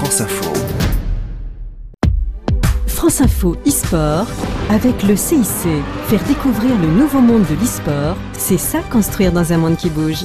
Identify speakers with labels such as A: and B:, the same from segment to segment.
A: France Info.
B: France Info e-sport avec le CIC. Faire découvrir le nouveau monde de l'e-sport, c'est ça construire dans un monde qui bouge.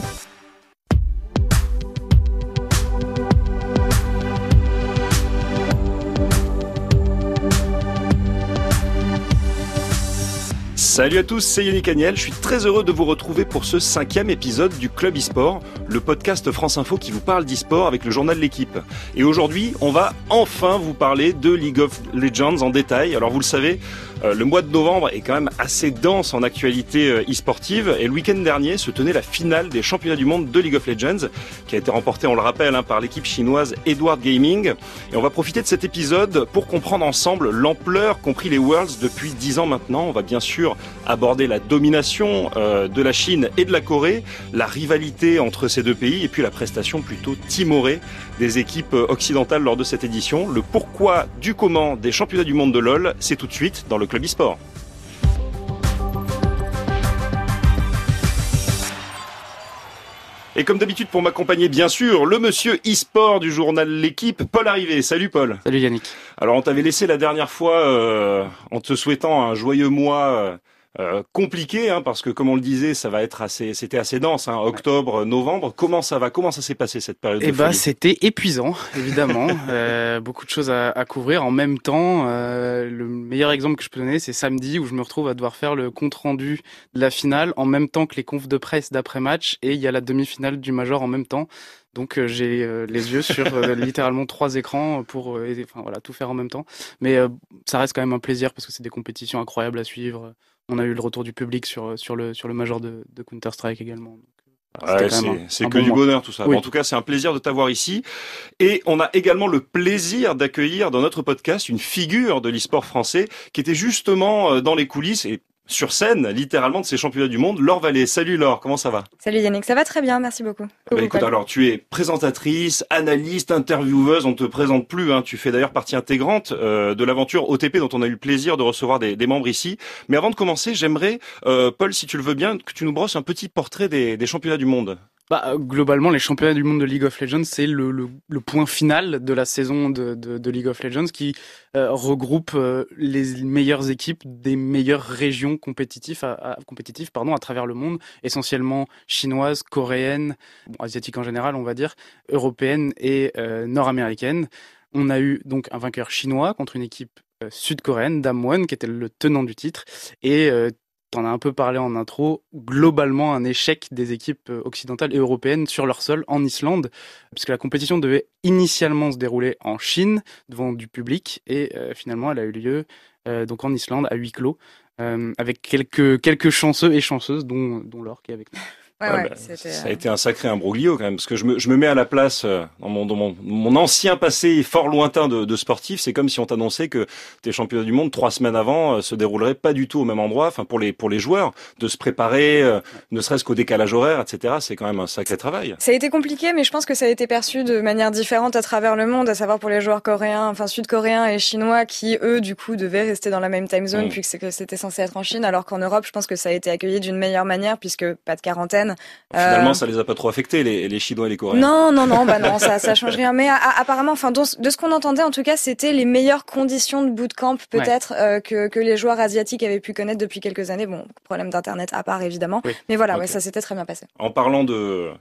C: Salut à tous, c'est Yannick Agnel. Je suis très heureux de vous retrouver pour ce cinquième épisode du Club eSport, le podcast France Info qui vous parle d'e-sport avec le journal L'équipe. Et aujourd'hui, on va enfin vous parler de League of Legends en détail. Alors vous le savez, le mois de novembre est quand même assez dense en actualité euh, e-sportive et le week-end dernier se tenait la finale des championnats du monde de League of Legends qui a été remportée, on le rappelle, hein, par l'équipe chinoise Edward Gaming. Et on va profiter de cet épisode pour comprendre ensemble l'ampleur qu'ont pris les Worlds depuis 10 ans maintenant. On va bien sûr aborder la domination euh, de la Chine et de la Corée, la rivalité entre ces deux pays et puis la prestation plutôt timorée des équipes occidentales lors de cette édition. Le pourquoi du comment des championnats du monde de LoL, c'est tout de suite dans le Club e-sport. Et comme d'habitude pour m'accompagner bien sûr, le monsieur e-sport du journal L'équipe, Paul Arrivé. Salut Paul.
D: Salut Yannick.
C: Alors on t'avait laissé la dernière fois euh, en te souhaitant un joyeux mois euh, euh, compliqué hein, parce que comme on le disait, ça va être assez, c'était assez dense, hein, octobre, novembre. Comment ça va Comment ça s'est passé cette période
D: Eh
C: ben,
D: c'était épuisant, évidemment. euh, beaucoup de choses à, à, couvrir en même temps. Euh, le meilleur exemple que je peux donner, c'est samedi où je me retrouve à devoir faire le compte rendu de la finale en même temps que les confs de presse d'après match et il y a la demi-finale du major en même temps. Donc euh, j'ai euh, les yeux sur euh, littéralement trois écrans pour enfin, voilà tout faire en même temps. Mais ça reste quand même un plaisir parce que c'est des compétitions incroyables à suivre. On a eu le retour du public sur, sur, le, sur le major de, de Counter-Strike également.
C: Ouais, c'est que bon du bonheur tout ça. Oui. Bon, en tout cas, c'est un plaisir de t'avoir ici. Et on a également le plaisir d'accueillir dans notre podcast une figure de l'e-sport français qui était justement dans les coulisses et sur scène, littéralement, de ces championnats du monde. Laure Vallée. Salut Laure, comment ça va?
E: Salut Yannick, ça va très bien, merci beaucoup.
C: Bah, écoute, alors tu es présentatrice, analyste, intervieweuse, on te présente plus. Hein. Tu fais d'ailleurs partie intégrante euh, de l'aventure OTP dont on a eu le plaisir de recevoir des, des membres ici. Mais avant de commencer, j'aimerais, euh, Paul, si tu le veux bien, que tu nous brosses un petit portrait des, des championnats du monde.
D: Bah, globalement, les championnats du monde de League of Legends, c'est le, point final de la saison de, League of Legends qui euh, regroupe euh, les meilleures équipes des meilleures régions compétitives, à, pardon, à travers le monde, essentiellement chinoises, coréennes, bon, asiatiques en général, on va dire, européennes et euh, nord-américaines. On a eu donc un vainqueur chinois contre une équipe sud-coréenne, Damwon, qui était le tenant du titre, et on a un peu parlé en intro, globalement un échec des équipes occidentales et européennes sur leur sol en Islande, puisque la compétition devait initialement se dérouler en Chine devant du public et euh, finalement elle a eu lieu euh, donc en Islande à huis clos euh, avec quelques quelques chanceux et chanceuses dont dont Laure qui est avec nous.
E: Ouais, ouais,
C: bah, ça a été un sacré imbroglio quand même, parce que je me, je me mets à la place euh, dans mon, dans mon, mon ancien passé fort lointain de, de sportif. C'est comme si on t'annonçait que tes championnats du monde trois semaines avant euh, se dérouleraient pas du tout au même endroit. Enfin, pour les pour les joueurs, de se préparer, euh, ne serait-ce qu'au décalage horaire, etc. C'est quand même un sacré travail.
E: Ça a été compliqué, mais je pense que ça a été perçu de manière différente à travers le monde, à savoir pour les joueurs coréens, enfin sud-coréens et chinois, qui eux du coup devaient rester dans la même time zone, mmh. puisque c'était censé être en Chine, alors qu'en Europe, je pense que ça a été accueilli d'une meilleure manière, puisque pas de quarantaine.
C: Finalement, ça les a pas trop affectés les, les Chinois et les Coréens.
E: Non, non, non, bah non, ça, ça change rien. Mais a, apparemment, enfin, de ce qu'on entendait, en tout cas, c'était les meilleures conditions de bootcamp peut-être ouais. euh, que, que les joueurs asiatiques avaient pu connaître depuis quelques années. Bon, problème d'internet à part évidemment, oui. mais voilà, okay. ouais, ça s'était très bien passé.
C: En parlant de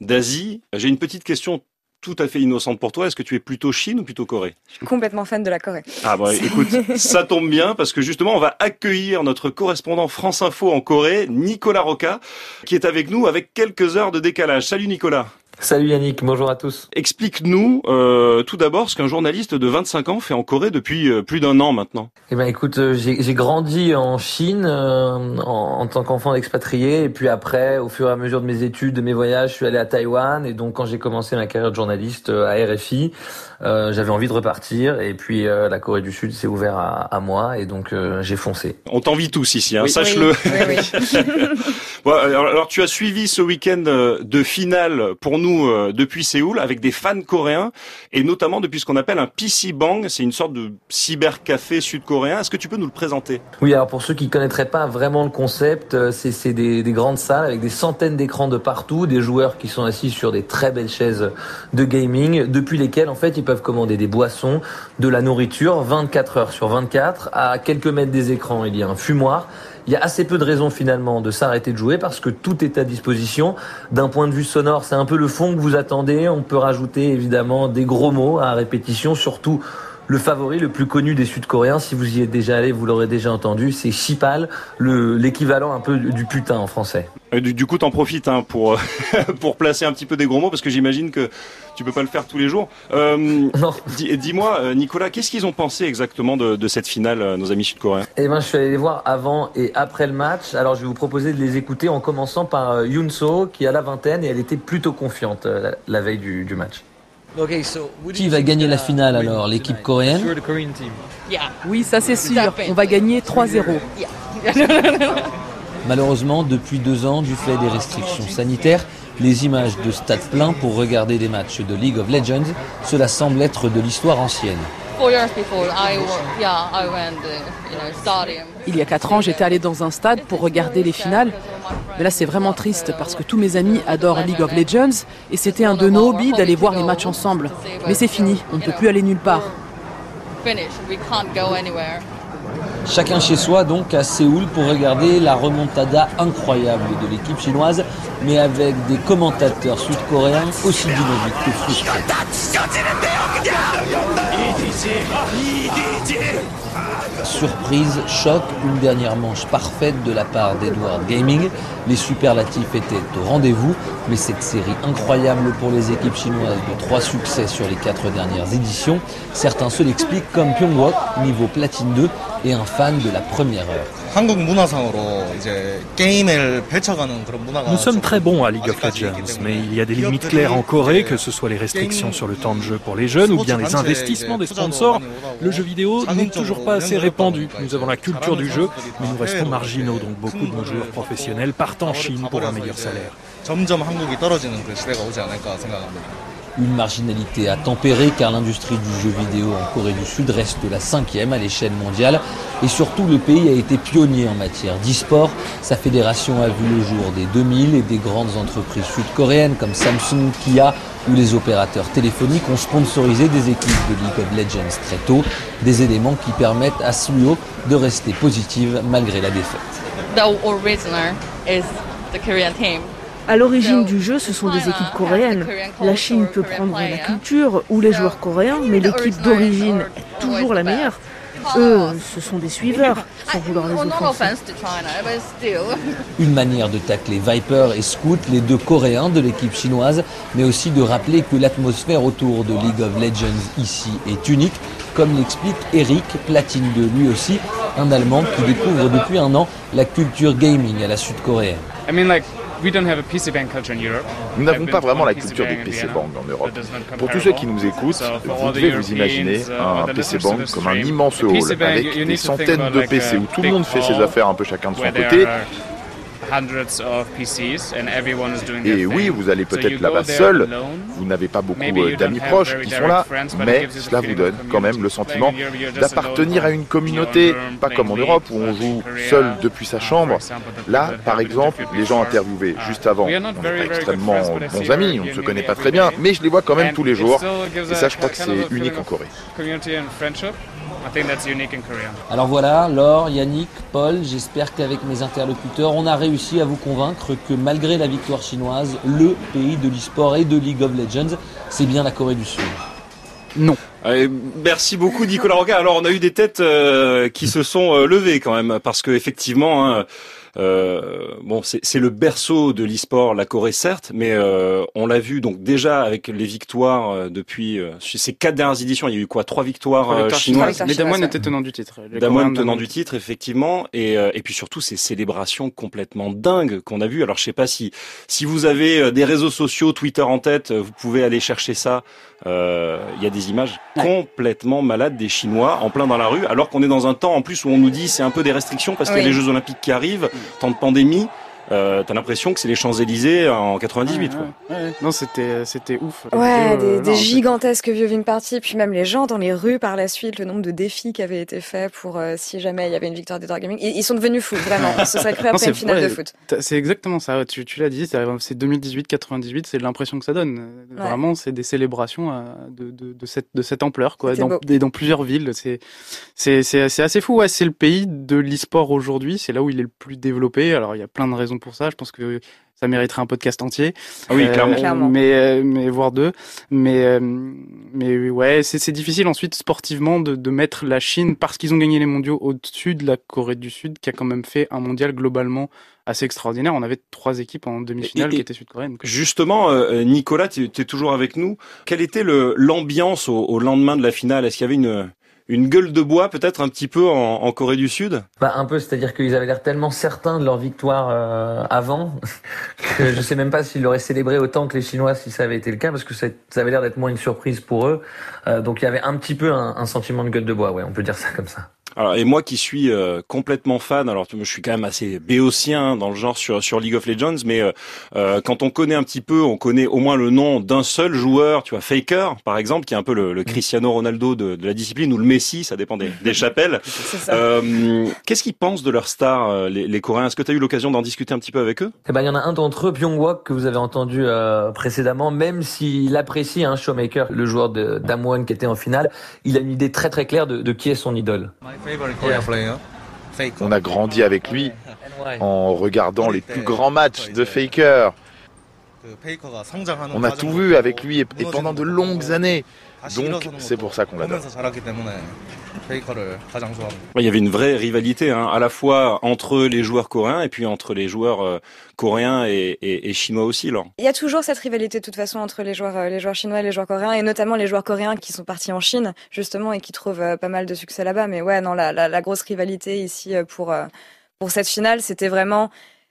C: d'Asie, j'ai une petite question tout à fait innocente pour toi. Est-ce que tu es plutôt Chine ou plutôt Corée?
E: Je suis complètement fan de la Corée.
C: Ah bon, écoute, ça tombe bien parce que justement, on va accueillir notre correspondant France Info en Corée, Nicolas Roca, qui est avec nous avec quelques heures de décalage. Salut Nicolas.
F: Salut Yannick, bonjour à tous.
C: Explique-nous euh, tout d'abord ce qu'un journaliste de 25 ans fait en Corée depuis euh, plus d'un an maintenant.
F: Eh ben écoute, euh, j'ai grandi en Chine en, en, tant qu'enfant d'expatrié et puis après, au fur et à mesure de mes études, de mes voyages, je suis allé à Taïwan et donc quand j'ai commencé ma carrière de journaliste à RFI, j'avais envie de repartir et puis la Corée du Sud s'est ouvert à, à, moi et donc j'ai foncé.
C: On t'envie tous ici, hein, oui, sache-le.
E: Oui, oui,
C: alors, tu as suivi ce week-end de finale pour nous euh, depuis Séoul avec des fans coréens et notamment depuis ce qu'on appelle un PC Bang. C'est une sorte de cybercafé sud-coréen. Est-ce que tu peux nous le présenter?
G: Oui, alors pour ceux qui connaîtraient pas vraiment le concept, euh, c'est des, des grandes salles avec des centaines d'écrans de partout, des joueurs qui sont assis sur des très belles chaises de gaming, depuis lesquelles en fait ils peuvent commander des boissons, de la nourriture, 24 heures sur 24. À quelques mètres des écrans, il y a un fumoir il y a assez peu de raisons finalement de s'arrêter de jouer parce que tout est à disposition. D'un point de vue sonore, c'est un peu le fond que vous attendez. On peut rajouter évidemment des gros mots à répétition, surtout le favori le plus connu des Sud-Coréens, si vous y êtes déjà allé, vous l'aurez déjà entendu, c'est Chipal, l'équivalent un peu du putain en français.
C: Euh, du, du coup, t'en profites hein, pour pour placer un petit peu des gros mots parce que j'imagine que tu peux pas le faire tous les jours. Euh. Dis-moi, euh, Nicolas, qu'est-ce qu'ils ont pensé exactement de, de cette finale, nos amis sud-coréens?
G: Eh ben, je suis allé les voir avant et après le match. Alors, je vais vous proposer de les écouter en commençant par Yoon qui a la vingtaine et elle était plutôt confiante la, veille du, du match.
F: Qui va gagner la finale alors L'équipe coréenne
A: Oui, ça c'est sûr. On va gagner 3-0.
F: Malheureusement, depuis deux ans, du fait des restrictions sanitaires, les images de stade plein pour regarder des matchs de League of Legends, cela semble être de l'histoire ancienne.
A: Il y a quatre ans, j'étais allé dans un stade pour regarder les finales. Mais là, c'est vraiment triste parce que tous mes amis adorent League of Legends et c'était un de nos hobbies d'aller voir les matchs ensemble. Mais c'est fini, on ne peut plus aller nulle part.
F: Chacun chez soi donc à Séoul pour regarder la remontada incroyable de l'équipe chinoise, mais avec des commentateurs sud-coréens aussi dynamiques que frustrés. Surprise, choc, une dernière manche parfaite de la part d'Edward Gaming. Les superlatifs étaient au rendez-vous, mais cette série incroyable pour les équipes chinoises de trois succès sur les quatre dernières éditions, certains se l'expliquent comme Pyongyang, niveau platine 2, et un fan de la première heure.
H: Nous sommes très bons à League of Legends, mais il y a des limites claires en Corée, que ce soit les restrictions sur le temps de jeu pour les jeunes ou bien les investissements des sponsors. Le jeu vidéo n'est toujours pas assez répandu. Nous avons la culture du jeu, mais nous restons marginaux, donc beaucoup de nos joueurs professionnels partent en Chine pour un meilleur salaire.
F: Une marginalité à tempérer car l'industrie du jeu vidéo en Corée du Sud reste la cinquième à l'échelle mondiale et surtout le pays a été pionnier en matière d'e-sport. Sa fédération a vu le jour des 2000 et des grandes entreprises sud-coréennes comme Samsung, Kia ou les opérateurs téléphoniques ont sponsorisé des équipes de League of Legends très tôt, des éléments qui permettent à Suyo de rester positive malgré la défaite.
I: À l'origine du jeu, ce sont des équipes coréennes. La Chine peut prendre la culture ou les joueurs coréens, mais l'équipe d'origine est toujours la meilleure. Eux, ce sont des suiveurs, sans vouloir les offenser.
F: Une manière de tacler Viper et Scout, les deux Coréens de l'équipe chinoise, mais aussi de rappeler que l'atmosphère autour de League of Legends ici est unique, comme l'explique Eric, platine de lui aussi, un Allemand qui découvre depuis un an la culture gaming à la sud-coréenne.
J: Nous n'avons pas vraiment la culture du PC Bang en Europe. Pour tous ceux qui nous écoutent, vous devez vous imaginer un PC Bang comme un immense hall avec des centaines de PC où tout le monde fait ses affaires un peu chacun de son côté et oui, vous allez peut-être là-bas seul, vous n'avez pas beaucoup euh, d'amis proches qui sont là, mais cela vous donne quand même le sentiment d'appartenir à une communauté, pas comme en Europe où on joue seul depuis sa chambre. Là, par exemple, les gens interviewés uh, juste avant, on n'est pas extrêmement bons amis, on ne se connaît pas très bien, mais je les vois quand même tous les jours, et ça je crois que c'est unique en Corée.
F: Alors voilà, Laure, Yannick, Paul, j'espère qu'avec mes interlocuteurs, on a réussi à vous convaincre que malgré la victoire chinoise, le pays de l'e-sport et de League of Legends, c'est bien la Corée du Sud.
C: Non. merci beaucoup Nicolas Roca. Alors on a eu des têtes euh, qui se sont euh, levées quand même parce que effectivement hein, euh, bon, c'est le berceau de l'e-sport, la Corée certes, mais euh, on l'a vu donc déjà avec les victoires euh, depuis ces quatre dernières éditions. Il y a eu quoi Trois victoires chinoises.
D: Mais Damwon était tenant du titre.
C: Damwon tenant du titre, effectivement, et, et puis surtout ces célébrations complètement dingues qu'on a vues. Alors je sais pas si si vous avez des réseaux sociaux, Twitter en tête, vous pouvez aller chercher ça. Il y a des images complètement malades des Chinois en plein dans la rue, alors qu'on est dans un temps en plus où on nous dit c'est un peu des restrictions parce qu'il y a les Jeux Olympiques qui arrivent temps de pandémie. Euh, t'as l'impression que c'est les Champs-Élysées en 98.
D: Non, c'était c'était ouf.
E: Ouais, des, des gigantesques viewing parties, puis même les gens dans les rues par la suite, le nombre de défis qui avaient été faits pour si jamais il y avait une victoire des Gaming, ils, sont devenus fous, vraiment. Ce serait cru après une finale de foot.
D: C'est exactement ça. Tu, tu l'as dit, c'est 2018-98, c'est l'impression que ça donne. Vraiment, c'est des célébrations de, de, de, cette de cette ampleur, quoi. Dans, dans plusieurs villes, c'est c'est c'est assez fou. Ouais, c'est le pays de l'e-sport aujourd'hui. C'est là où il est le plus développé. Alors il y a plein de raisons pour ça. Je pense que ça mériterait un podcast entier.
C: Ah oui, clairement.
D: Euh, mais, euh, mais voire deux. Mais, euh, mais ouais, c'est difficile ensuite sportivement de, de mettre la Chine parce qu'ils ont gagné les mondiaux au-dessus de la Corée du Sud, qui a quand même fait un mondial globalement assez extraordinaire. On avait trois équipes en demi-finale qui étaient sud-coréennes.
C: Justement, Nicolas, tu es toujours avec nous. Quelle était l'ambiance au, au lendemain de la finale? Est-ce qu'il y avait une une gueule de bois peut-être un petit peu en, Corée du Sud?
F: Bah, Un peu, c'est-à-dire qu'ils avaient l'air tellement certains de leur victoire euh, avant que je sais même pas s'ils l'auraient célébré autant que les Chinois si ça avait été le cas, parce que ça, avait l'air d'être moins une surprise pour eux. Euh, donc il y avait un petit peu un, un sentiment de gueule de bois, ouais, on peut dire ça comme ça.
C: Alors, et moi qui suis euh, complètement fan, alors je suis quand même assez béotien dans le genre sur, sur League of Legends, mais euh, euh, quand on connaît un petit peu, on connaît au moins le nom d'un seul joueur, tu vois, Faker par exemple, qui est un peu le, le Cristiano Ronaldo de, de, la discipline, ou le Messi, ça dépend des, des chapelles. Qu'est-ce qu'ils pensent de leur star, les, les Coréens? Est-ce que tu as eu l'occasion d'en discuter un petit peu avec eux?
F: Eh ben, il y en a un d'entre eux, Byung-Wok, que vous avez entendu précédemment, même s'il apprécie un hein, Showmaker, le joueur de Damwon qui était en finale, il a une idée très très claire de, de qui est son idole.
K: On a grandi avec lui en regardant les plus grands matchs de Faker. On a tout vu avec lui et pendant de longues années. Donc c'est pour ça qu'on l'adore.
C: Il y avait une vraie rivalité, hein, à la fois entre les joueurs coréens et puis entre les joueurs euh, coréens et, chinois aussi. Là.
E: Il y a toujours cette rivalité de toute façon entre les joueurs, euh, les joueurs chinois et les joueurs coréens, et notamment les joueurs coréens qui sont partis en Chine justement et qui trouvent euh, pas mal de succès là-bas. Mais ouais, non, la, la, grosse rivalité ici pour pour cette finale, c'était vraiment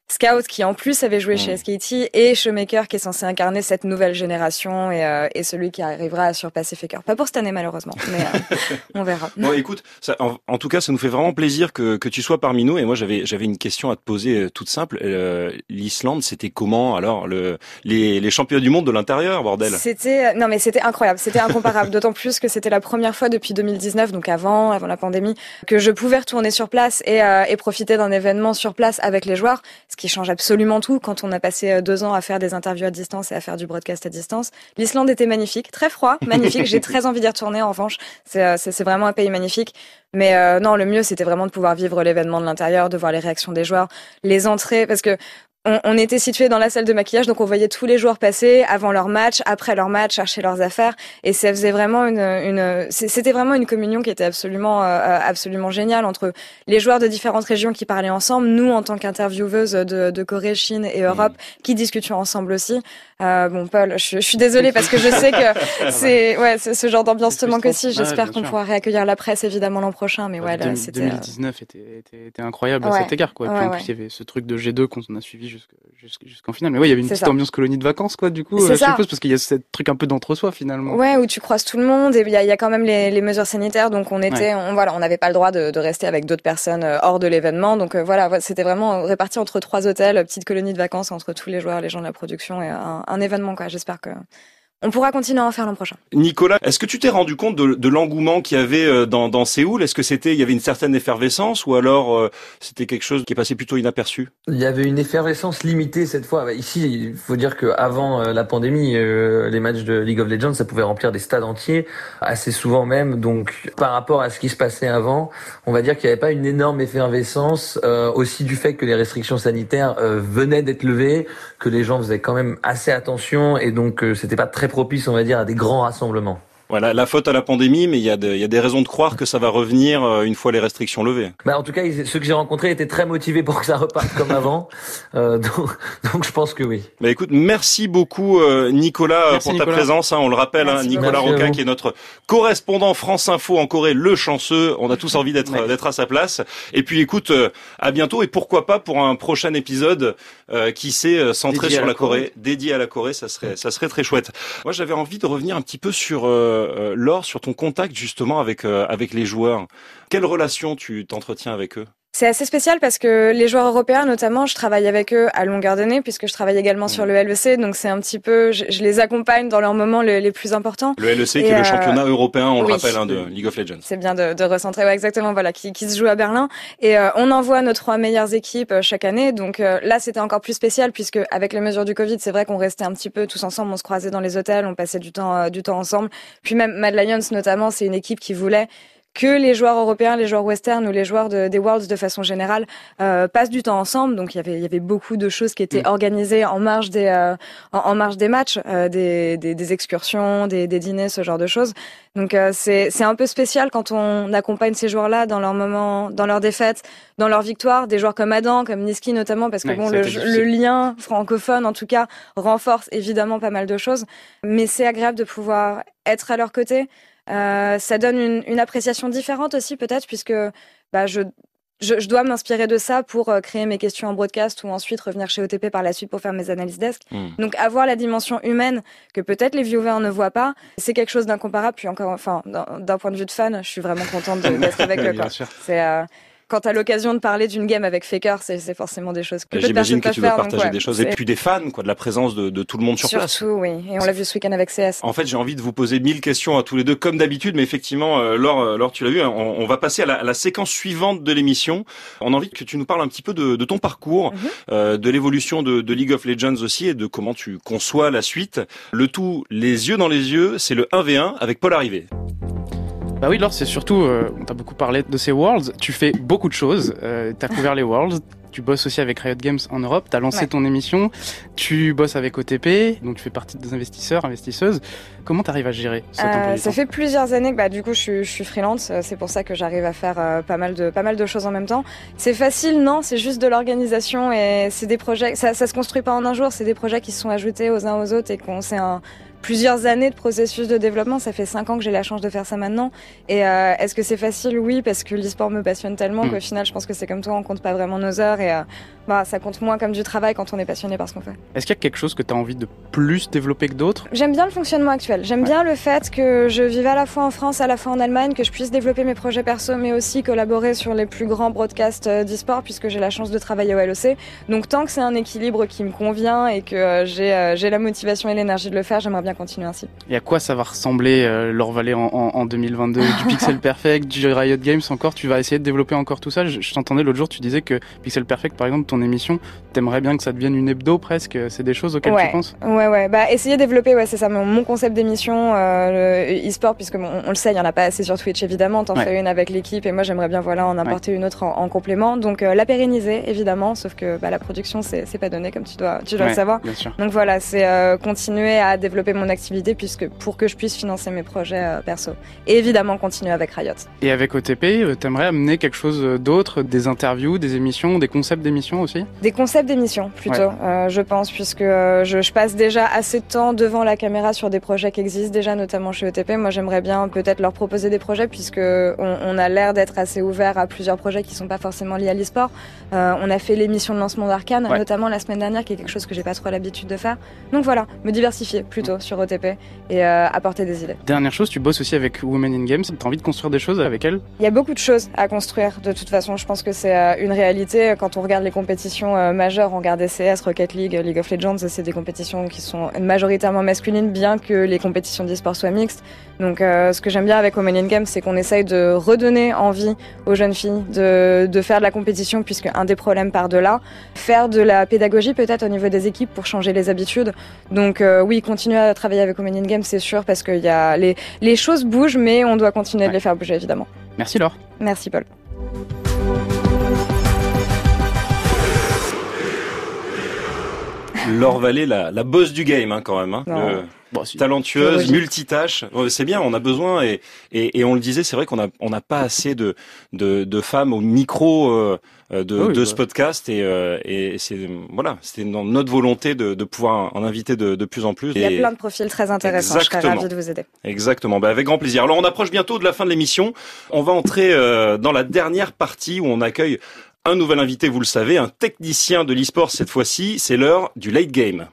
E: Scout qui en plus avait joué chez mm. SKT et Shoemaker qui est censé incarner cette nouvelle génération et, euh, et celui qui arrivera à surpasser Faker. Pas pour cette année malheureusement, mais euh, on verra.
C: Bon, écoute, ça, en, tout cas, ça nous fait vraiment plaisir que, que tu sois parmi nous. Et moi, j'avais j'avais une question à te poser euh, toute simple. L'Islande, c'était comment alors le les, les champions du monde de l'intérieur, bordel?
E: C'était non mais c'était incroyable, c'était incomparable. D'autant plus que c'était la première fois depuis 2019, donc avant avant la pandémie, que je pouvais retourner sur place et, et profiter d'un événement sur place avec les joueurs ce qui change absolument tout quand on a passé euh, deux ans à faire des interviews à distance et à faire du broadcast à distance. L'Islande était magnifique, très froid, magnifique. J'ai très envie d'y retourner en revanche. C'est euh, vraiment un pays magnifique. Mais euh, non, le mieux, c'était vraiment de pouvoir vivre l'événement de l'intérieur, de voir les réactions des joueurs, les entrées, parce que on, était situé dans la salle de maquillage, donc on voyait tous les joueurs passer avant leur match, après leur match, chercher leurs affaires, et ça faisait vraiment une, une c'était vraiment une communion qui était absolument, euh, absolument géniale entre les joueurs de différentes régions qui parlaient ensemble, nous en tant qu'intervieweuses de, de, Corée, Chine et Europe, mmh. qui discutions ensemble aussi. Euh, bon, Paul, je, je, suis désolée parce que je sais que c'est, ouais, ce genre d'ambiance te manque aussi. J'espère qu'on pourra réaccueillir la presse évidemment l'an prochain, mais ouais, là, c'était.
D: 2019 était, était, était, incroyable à cet égard, quoi. Et puis en plus, il y avait ce truc de G2 qu'on a suivi jusqu'en finale. Mais ouais, il y avait une petite ambiance colonie de vacances, quoi, du coup, euh, je suppose, parce qu'il y a ce truc un peu d'entre-soi, finalement.
E: Ouais, où tu croises tout le monde, et il y, a, quand même les, les, mesures sanitaires, donc on était, on, voilà, on n'avait pas le droit de, de rester avec d'autres personnes euh, hors de l'événement, donc euh, voilà, c'était vraiment réparti entre trois hôtels, petite colonie de vacances entre tous les joueurs, les gens de la production, et un, un événement, quoi. J'espère que on pourra continuer à en faire l'an prochain.
C: Nicolas, est-ce que tu t'es rendu compte de, de l'engouement qu'il y avait euh, dans, dans Séoul? Est-ce que c'était, il y avait une certaine effervescence ou alors euh, c'était quelque chose qui est passé plutôt inaperçu?
F: Il y avait une effervescence limitée cette fois. Bah, ici, il faut dire qu'avant euh, la pandémie, les matchs de League of Legends, ça pouvait remplir des stades entiers, assez souvent même. Donc, par rapport à ce qui se passait avant, on va dire qu'il n'y avait pas une énorme effervescence, aussi du fait que les restrictions sanitaires venaient d'être levées, que les gens faisaient quand même assez attention et donc c'était pas très propice, on va dire, à des grands rassemblements.
C: Voilà, la faute à la pandémie, mais il y, a il y a des raisons de croire que ça va revenir euh, une fois les restrictions levées.
F: Bah en tout cas, ceux que j'ai rencontrés étaient très motivés pour que ça reparte comme avant. Euh, donc, donc, je pense que oui.
C: Bah écoute, merci beaucoup euh, Nicolas pour ta présence. Hein, on le rappelle, hein, Nicolas Roca qui est notre correspondant France Info en Corée, le chanceux. On a tous envie d'être d'être à sa place. Et puis écoute, à bientôt et pourquoi pas pour un prochain épisode qui s'est centré sur la, Corée, dédié à la Corée. Ça serait ça serait très chouette. Moi, j'avais envie de revenir un petit peu sur Laure, sur ton contact justement avec, euh, avec les joueurs. Quelle relation tu t'entretiens avec eux?
E: C'est assez spécial parce que les joueurs européens, notamment, je travaille avec eux à longueur d'année puisque je travaille également sur le LEC. Donc c'est un petit peu, je, les accompagne dans leurs moments les, plus importants.
C: Le LEC qui est le championnat européen, on le rappelle, hein, de League of Legends.
E: C'est bien de, de recentrer, ouais, exactement, voilà, qui, qui se joue à Berlin. Et on envoie nos trois meilleures équipes chaque année. Donc là, c'était encore plus spécial puisque avec les mesures du Covid, c'est vrai qu'on restait un petit peu tous ensemble, on se croisait dans les hôtels, on passait du temps, du temps ensemble. Puis même Mad Lions notamment, c'est une équipe qui voulait que les joueurs européens, les joueurs western ou les joueurs de, des Worlds de façon générale euh, passent du temps ensemble. Donc il y avait il y avait beaucoup de choses qui étaient mm. organisées en marge des euh, en, marge des matchs, euh, des, des, des, excursions, des, des, dîners, ce genre de choses. Donc euh, c'est c'est un peu spécial quand on accompagne ces joueurs-là dans leurs moments, dans leurs défaites, dans leurs victoires. Des joueurs comme Adam, comme Niski notamment, parce que bon le, le lien francophone en tout cas renforce évidemment pas mal de choses. Mais c'est agréable de pouvoir être à leur côté. Euh, ça donne une, une, appréciation différente aussi peut-être puisque bah, je, je, je dois m'inspirer de ça pour euh, créer mes questions en broadcast ou ensuite revenir chez OTP par la suite pour faire mes analyses desk. Hmm. Donc avoir la dimension humaine que peut-être les viewers ne voient pas, c'est quelque chose d'incomparable. Puis encore, enfin, d'un point de vue de fan, je suis vraiment contente d'être avec eux. C'est euh, quand tu as l'occasion de parler d'une game avec Faker, c'est forcément des choses que
C: J'imagine que tu veux partager des choses et puis des fans, quoi, de la présence de, de tout le monde sur
E: Surtout,
C: place.
E: Surtout, oui. Et on l'a vu ce week-end avec CS.
C: En fait, j'ai envie de vous poser mille questions à tous les deux, comme d'habitude, mais effectivement, euh, Laure, euh, Laure, tu l'as vu, hein, on, on, va passer à la, à la, séquence suivante de l'émission. On a envie que tu nous parles un petit peu de, de ton parcours, mm -hmm. euh, de l'évolution de, de, League of Legends aussi et de comment tu conçois la suite. Le tout, les yeux dans les yeux, c'est le 1v1 avec Paul Arrivé.
D: Bah oui, Laure, c'est surtout, euh, on t'a beaucoup parlé de ces Worlds. Tu fais beaucoup de choses. Euh, tu as couvert les Worlds. Tu bosses aussi avec Riot Games en Europe. Tu as lancé ouais. ton émission. Tu bosses avec OTP. Donc tu fais partie des investisseurs, investisseuses. Comment tu arrives à gérer cet
E: euh, Ça fait plusieurs années que bah, du coup je suis, je suis freelance. C'est pour ça que j'arrive à faire euh, pas, mal de, pas mal de choses en même temps. C'est facile, non C'est juste de l'organisation et c'est des projets. Ça, ça se construit pas en un jour. C'est des projets qui se sont ajoutés aux uns aux autres et qu'on c'est un plusieurs années de processus de développement. Ça fait cinq ans que j'ai la chance de faire ça maintenant. Et euh, est-ce que c'est facile? Oui, parce que l'e-sport me passionne tellement mmh. qu'au final, je pense que c'est comme toi, on compte pas vraiment nos heures et euh, bah, ça compte moins comme du travail quand on est passionné par ce qu'on fait.
D: Est-ce qu'il y a quelque chose que tu as envie de plus développer que d'autres?
E: J'aime bien le fonctionnement actuel. J'aime ouais. bien le fait que je vive à la fois en France, à la fois en Allemagne, que je puisse développer mes projets perso, mais aussi collaborer sur les plus grands broadcasts euh, d'e-sport, puisque j'ai la chance de travailler au LEC. Donc tant que c'est un équilibre qui me convient et que euh, j'ai la motivation et l'énergie de le faire, j'aimerais bien continuer ainsi.
D: Et à quoi ça va ressembler euh, vallée en, en, en 2022 Du Pixel Perfect, du Riot Games encore Tu vas essayer de développer encore tout ça Je, je t'entendais l'autre jour, tu disais que Pixel Perfect, par exemple, ton émission, t'aimerais bien que ça devienne une hebdo presque. C'est des choses auxquelles
E: ouais.
D: tu penses?
E: Ouais, ouais. Bah, essayer de développer, ouais, c'est ça, mon, mon concept d'émission, euh, e-sport, puisque on, on, le sait, il y en a pas assez sur Twitch, évidemment. T'en ouais. fais une avec l'équipe et moi, j'aimerais bien, voilà, en apporter ouais. une autre en, en complément. Donc, euh, la pérenniser, évidemment, sauf que bah, la production, c'est pas donné, comme tu dois, tu dois le savoir. Donc voilà, c'est euh, continuer à développer mon activité puisque pour que je puisse financer mes projets euh, perso. Et évidemment, continuer avec Riot.
D: Et avec OTP, euh, t'aimerais amener quelque chose d'autre, des interviews, des émissions, des concepts d'émissions aussi?
E: Des concepts d'émissions, plutôt, ouais. je pense, puisque je, je, passe déjà assez de temps devant la caméra sur des projets qui existent déjà, notamment chez OTP. Moi, j'aimerais bien peut-être leur proposer des projets puisque on, on a l'air d'être assez ouvert à plusieurs projets qui sont pas forcément liés à l'e-sport. Euh, on a fait l'émission de lancement d'Arkane, ouais. notamment la semaine dernière, qui est quelque chose que j'ai pas trop l'habitude de faire. Donc voilà, me diversifier plutôt mmh. sur OTP et euh, apporter des idées.
D: Dernière chose, tu bosses aussi avec Women in Games. T'as envie de construire des choses avec elles?
E: Il y a beaucoup de choses à construire. De toute façon, je pense que c'est euh, une réalité. Quand on regarde les compétitions euh, majeures, on regarde CS, Rocket League, League of Legends, c'est des compétitions qui sont majoritairement masculines, bien que les compétitions d'e-sport soient mixtes. Donc, euh, ce que j'aime bien avec Women in Games, c'est qu'on essaye de redonner envie aux jeunes filles de, de faire de la compétition, puisque un des problèmes part de là. Faire de la pédagogie peut-être au niveau des équipes pour changer les habitudes. Donc, euh, oui, continuer à travailler avec Women in Games, c'est sûr, parce qu'il y a les, les choses bougent, mais on doit continuer ouais. de les faire bouger, évidemment.
D: Merci Laure.
E: Merci Paul.
C: Laure Vallée, la, la boss du game, hein, quand même. Hein. Le... Bon, si. talentueuse, multitâche. C'est bien, on a besoin et, et, et on le disait, c'est vrai qu'on a on n'a pas assez de, de, de femmes au micro euh, de, oui, de bah. ce podcast et, euh, et c'est voilà, c'était dans notre volonté de, de pouvoir en inviter de, de plus en plus.
E: Il y a plein de profils très intéressants. Exactement. Je serais de vous aider.
C: Exactement, bah, avec grand plaisir. Alors on approche bientôt de la fin de l'émission. On va entrer euh, dans la dernière partie où on accueille un nouvel invité, vous le savez, un technicien de l'e-sport cette fois-ci. C'est l'heure du late game.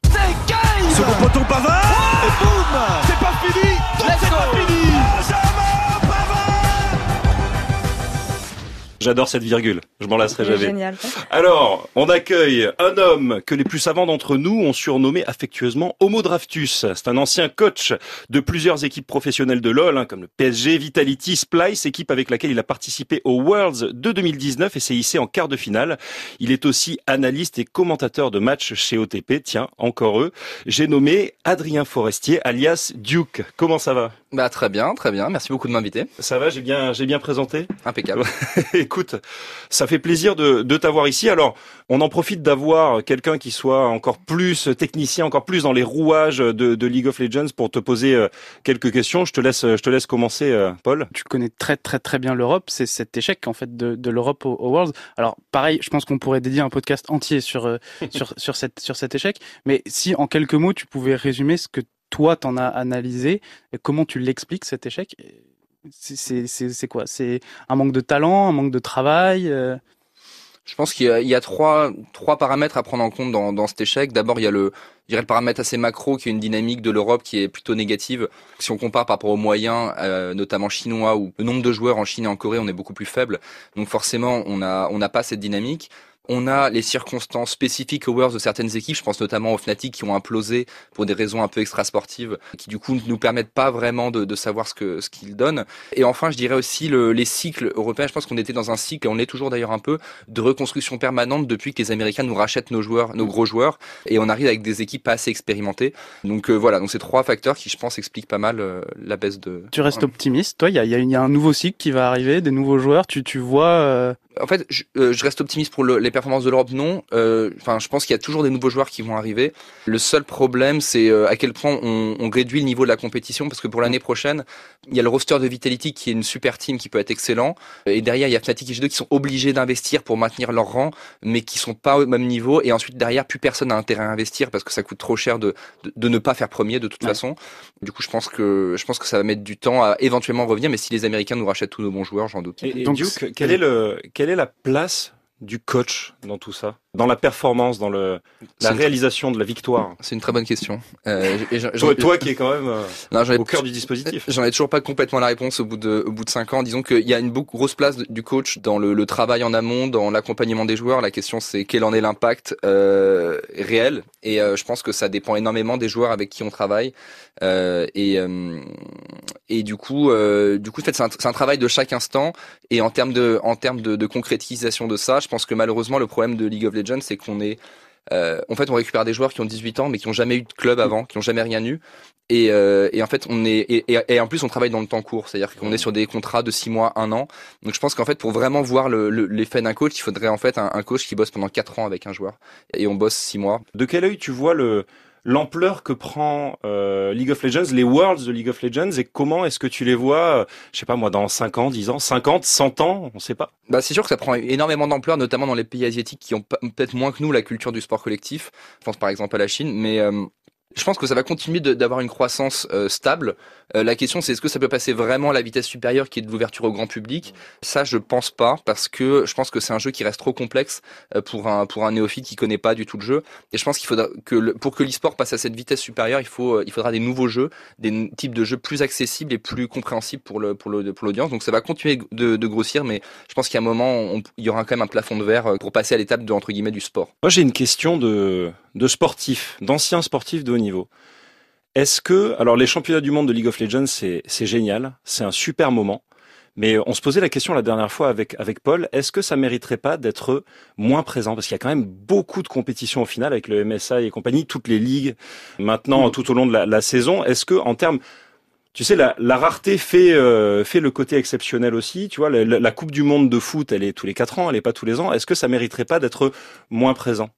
C: J'adore cette virgule. Je m'en lasserai jamais.
E: Génial.
C: Alors, on accueille un homme que les plus savants d'entre nous ont surnommé affectueusement Homo Draftus. C'est un ancien coach de plusieurs équipes professionnelles de LoL, hein, comme le PSG, Vitality, Splice, équipe avec laquelle il a participé aux Worlds de 2019 et s'est hissé en quart de finale. Il est aussi analyste et commentateur de matchs chez OTP. Tiens, encore eux. J'ai nommé Adrien Forestier, alias Duke. Comment ça va?
L: Bah très bien, très bien. Merci beaucoup de m'inviter.
C: Ça va, j'ai bien, j'ai bien présenté.
L: Impeccable.
C: Écoute, ça fait plaisir de, de t'avoir ici. Alors, on en profite d'avoir quelqu'un qui soit encore plus technicien, encore plus dans les rouages de, de, League of Legends pour te poser euh, quelques questions. Je te laisse, je te laisse commencer, euh, Paul.
D: Tu connais très très très bien l'Europe. C'est cet échec en fait de, de l'Europe aux, Worlds. Alors pareil, je pense qu'on pourrait dédier un podcast entier sur euh, sur sur cette sur cet échec. Mais si en quelques mots tu pouvais résumer ce que toi t'en as analysé, comment tu l'expliques cet échec? C'est quoi? C'est un manque de talent, un manque de travail euh?
L: Je pense qu'il y, a trois, paramètres à prendre en compte dans, cet échec. D'abord, il y a le, je dirais le paramètre assez macro qui est une dynamique de l'Europe qui est plutôt négative. Si on compare par rapport aux moyens, euh, notamment chinois, où le nombre de joueurs en Chine et en Corée, on est beaucoup plus faible. Donc forcément, on n'a pas cette dynamique. On a les circonstances spécifiques aux Worlds de certaines équipes, je pense notamment aux Fnatic qui ont implosé pour des raisons un peu extrasportives, qui du coup ne nous permettent pas vraiment de, savoir ce que ce qu'ils donnent. Et enfin, je dirais aussi le, les cycles européens. Je pense qu'on était dans un cycle, et on est toujours d'ailleurs un peu, de reconstruction permanente depuis que les Américains nous rachètent nos joueurs, nos gros joueurs, et on arrive avec des équipes pas assez expérimentées. Donc euh, voilà, donc c'est trois facteurs qui, je pense, expliquent pas mal euh, la baisse de.
D: Tu restes optimiste, toi. Il y a, y a, un nouveau cycle qui va arriver, des nouveaux joueurs. Tu, tu vois. Euh,
L: en fait, je, euh, je, reste optimiste pour le, les performances de l'Europe, non. Euh, enfin, je pense qu'il y a toujours des nouveaux joueurs qui vont arriver. Le seul problème, c'est euh, à quel point on, on, réduit le niveau de la compétition, parce que pour l'année prochaine, il y a le roster de Vitality qui est une super team qui peut être excellent, et derrière il y a Fnatic et G2 qui sont obligés d'investir pour maintenir leur rang, mais qui sont pas au même niveau. Et ensuite derrière, plus personne n'a intérêt à investir parce que ça coûte trop cher de, de, de ne pas faire premier de toute façon. Du coup, je pense que je pense que ça va mettre du temps à éventuellement revenir, mais si les Américains nous rachètent tous nos bons joueurs, j'en doute.
C: Et, Donc, Duke, quel est le quelle est la place du coach dans tout ça? Dans la performance, dans le la réalisation de la victoire
L: C'est une très bonne question. Euh,
C: toi, toi, qui est quand même euh, non, au cœur du dispositif.
L: J'en ai toujours pas complètement la réponse au bout de au bout de cinq ans. Disons qu'il y a une grosse place du coach dans le, le travail en amont, dans l'accompagnement des joueurs. La question c'est quel en est l'impact euh, réel? Et euh, je pense que ça dépend énormément des joueurs avec qui on travaille. Euh, et et du coup du coup en fait c'est un, un, travail de chaque instant. Et en termes de en termes de, de concrétisation de ça, je pense que malheureusement le problème de League of Legends, c'est qu'on est euh, en fait, on récupère des joueurs qui ont 18 ans, mais qui ont jamais eu de club avant, qui ont jamais rien eu. Et, euh, et en fait, on est et, et, en plus, on travaille dans le temps court, c'est-à-dire qu'on est sur des contrats de 6 mois, 1 an. Donc, je pense qu'en fait, pour vraiment voir l'effet le, d'un coach, il faudrait en fait un, un, coach qui bosse pendant 4 ans avec un joueur, et on bosse 6 mois.
C: De quel œil tu vois le l'ampleur que prend euh, League of Legends, les Worlds de League of Legends, et comment est-ce que tu les vois, euh, je sais pas moi, dans 5 ans, 10 ans, 50, 100 ans, on sait pas
L: bah, C'est sûr que ça prend énormément d'ampleur, notamment dans les pays asiatiques qui ont peut-être moins que nous la culture du sport collectif. Je pense par exemple à la Chine, mais... Euh, je pense que ça va continuer d'avoir une croissance euh, stable. Euh, la question, c'est est-ce que ça peut passer vraiment à la vitesse supérieure qui est de l'ouverture au grand public? Ça, je pense pas, parce que je pense que c'est un jeu qui reste trop complexe euh, pour un pour un néophyte qui connaît pas du tout le jeu. Et je pense qu'il faudra que pour que l'e-sport passe à cette vitesse supérieure, il faut il faudra des nouveaux jeux, des types de jeux plus accessibles et plus compréhensibles pour le pour le pour l'audience. Donc ça va continuer de, grossir, mais je pense qu'à un moment, il y aura quand même un plafond de verre pour passer à l'étape de entre guillemets du sport.
C: Moi, j'ai une question de de sportifs, d'anciens sportifs de niveau. Est-ce que, alors les championnats du monde de League of Legends, c'est, génial, c'est un super moment, mais on se posait la question la dernière fois avec, avec Paul, est-ce que ça mériterait pas d'être moins présent? Parce qu'il y a quand même beaucoup de compétitions au final avec le MSI et compagnie, toutes les ligues, maintenant mm. tout au long de la, saison. Est-ce que en termes tu sais, la, rareté fait euh, fait le côté exceptionnel aussi. Tu vois, la, la, Coupe du Monde de foot, elle est tous les quatre ans, elle est pas tous les ans. Est-ce que ça mériterait pas d'être moins présent?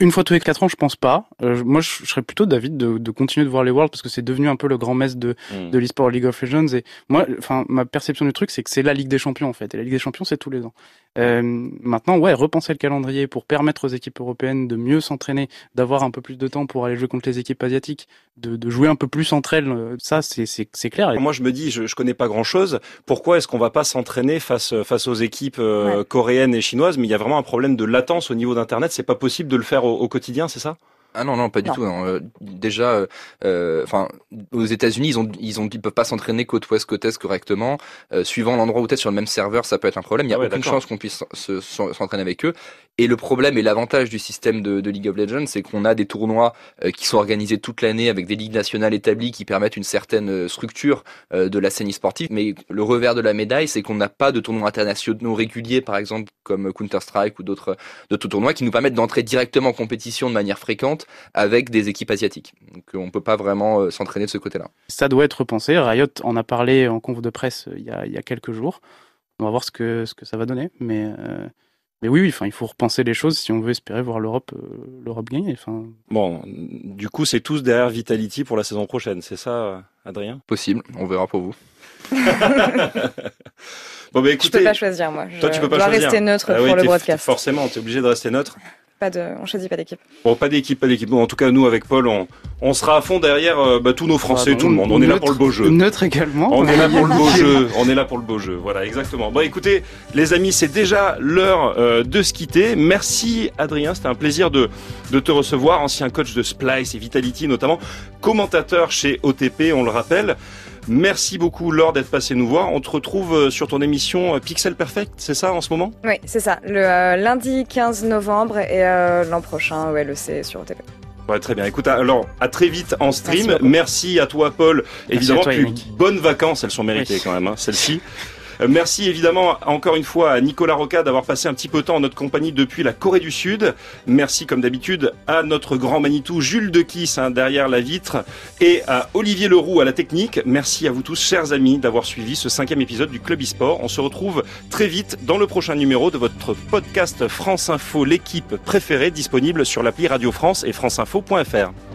D: Une fois tous les quatre ans, je pense pas. Euh, moi, je, serais plutôt David de, de, continuer de voir les Worlds parce que c'est devenu un peu le grand messe de, mm. de l'e-sport League of Legends. Et moi, enfin, ma perception du truc, c'est que c'est la Ligue des Champions en fait. Et la Ligue des Champions, c'est tous les ans. Euh, maintenant, ouais, repenser le calendrier pour permettre aux équipes européennes de mieux s'entraîner, d'avoir un peu plus de temps pour aller jouer contre les équipes asiatiques, de, de jouer un peu plus entre elles. Euh, ça, c'est c'est clair.
C: Moi, je me dis, je, je connais pas grand chose. Pourquoi est-ce qu'on va pas s'entraîner face face aux équipes euh, coréennes et chinoises? Mais il y a vraiment un problème de latence au niveau d'internet. C'est pas possible de le faire au, au quotidien, c'est ça?
L: Ah non non pas du tout. Non. Euh, déjà, euh, enfin aux États-Unis ils ont ils ont ils peuvent pas s'entraîner côte ouest côte est correctement. Euh, suivant l'endroit où tu es sur le même serveur, ça peut être un problème. Il y a ah aucune chance qu'on puisse s'entraîner avec eux. Et le problème et l'avantage du système de, League of Legends, c'est qu'on a des tournois qui sont organisés toute l'année avec des ligues nationales établies qui permettent une certaine structure de la scène sportive. Mais le revers de la médaille, c'est qu'on n'a pas de tournois internationaux réguliers, par exemple comme Counter Strike ou d'autres tournois qui nous permettent d'entrer directement en compétition de manière fréquente avec des équipes asiatiques. Donc on peut pas vraiment euh, s'entraîner de ce côté-là.
D: Ça doit être repensé. Riot en a parlé en conf de presse euh, il y a, quelques jours. On va voir ce que, ce que ça va donner. Mais, euh, mais oui, oui enfin, il faut repenser les choses si on veut espérer voir l'Europe l'Europe gagner. Enfin...
C: Bon, du coup, c'est tous derrière Vitality pour la saison prochaine, c'est ça, Adrien?
L: Possible, on verra pour vous.
E: bon, bah, écoutez, je peux pas choisir, moi. Je Toi, tu peux pas dois rester neutre ah pour le broadcast.
C: Forcément, tu es obligé de rester neutre.
E: Pas de, on choisit pas d'équipe.
C: Bon, pas d'équipe, pas d'équipe. Bon, en tout cas, nous avec Paul, on, on sera à fond derrière euh, bah, tous nos Français, tout le monde. On est là pour le beau jeu.
D: Neutre également.
C: On est là pour le beau jeu. On est là pour le beau jeu. Voilà, exactement. Bon, écoutez, les amis, c'est déjà l'heure euh, de se quitter. Merci Adrien, c'était un plaisir de, de te recevoir, ancien coach de Splice et Vitality notamment, commentateur chez OTP, on le rappelle. Merci beaucoup Laure d'être passé nous voir. On te retrouve euh, sur ton émission euh, Pixel Perfect, c'est ça en ce moment?
E: Oui, c'est ça. Le euh, lundi 15 novembre et l'an prochain, ouais, le C sur OTP.
C: Ouais, très bien. Écoute, alors à très vite en stream. Merci, à toi, Paul. Évidemment, bonnes vacances, elles sont méritées quand même, hein, celles-ci. Euh, merci évidemment encore une fois à Nicolas Roca d'avoir passé un petit peu de temps en notre compagnie depuis la Corée du Sud. Merci comme d'habitude à notre grand Manitou Jules de hein, derrière la vitre et à Olivier Leroux à la technique. Merci à vous tous chers amis d'avoir suivi ce cinquième épisode du Club eSport. On se retrouve très vite dans le prochain numéro de votre podcast France Info, l'équipe préférée disponible sur l'appli Radio France et franceinfo.fr.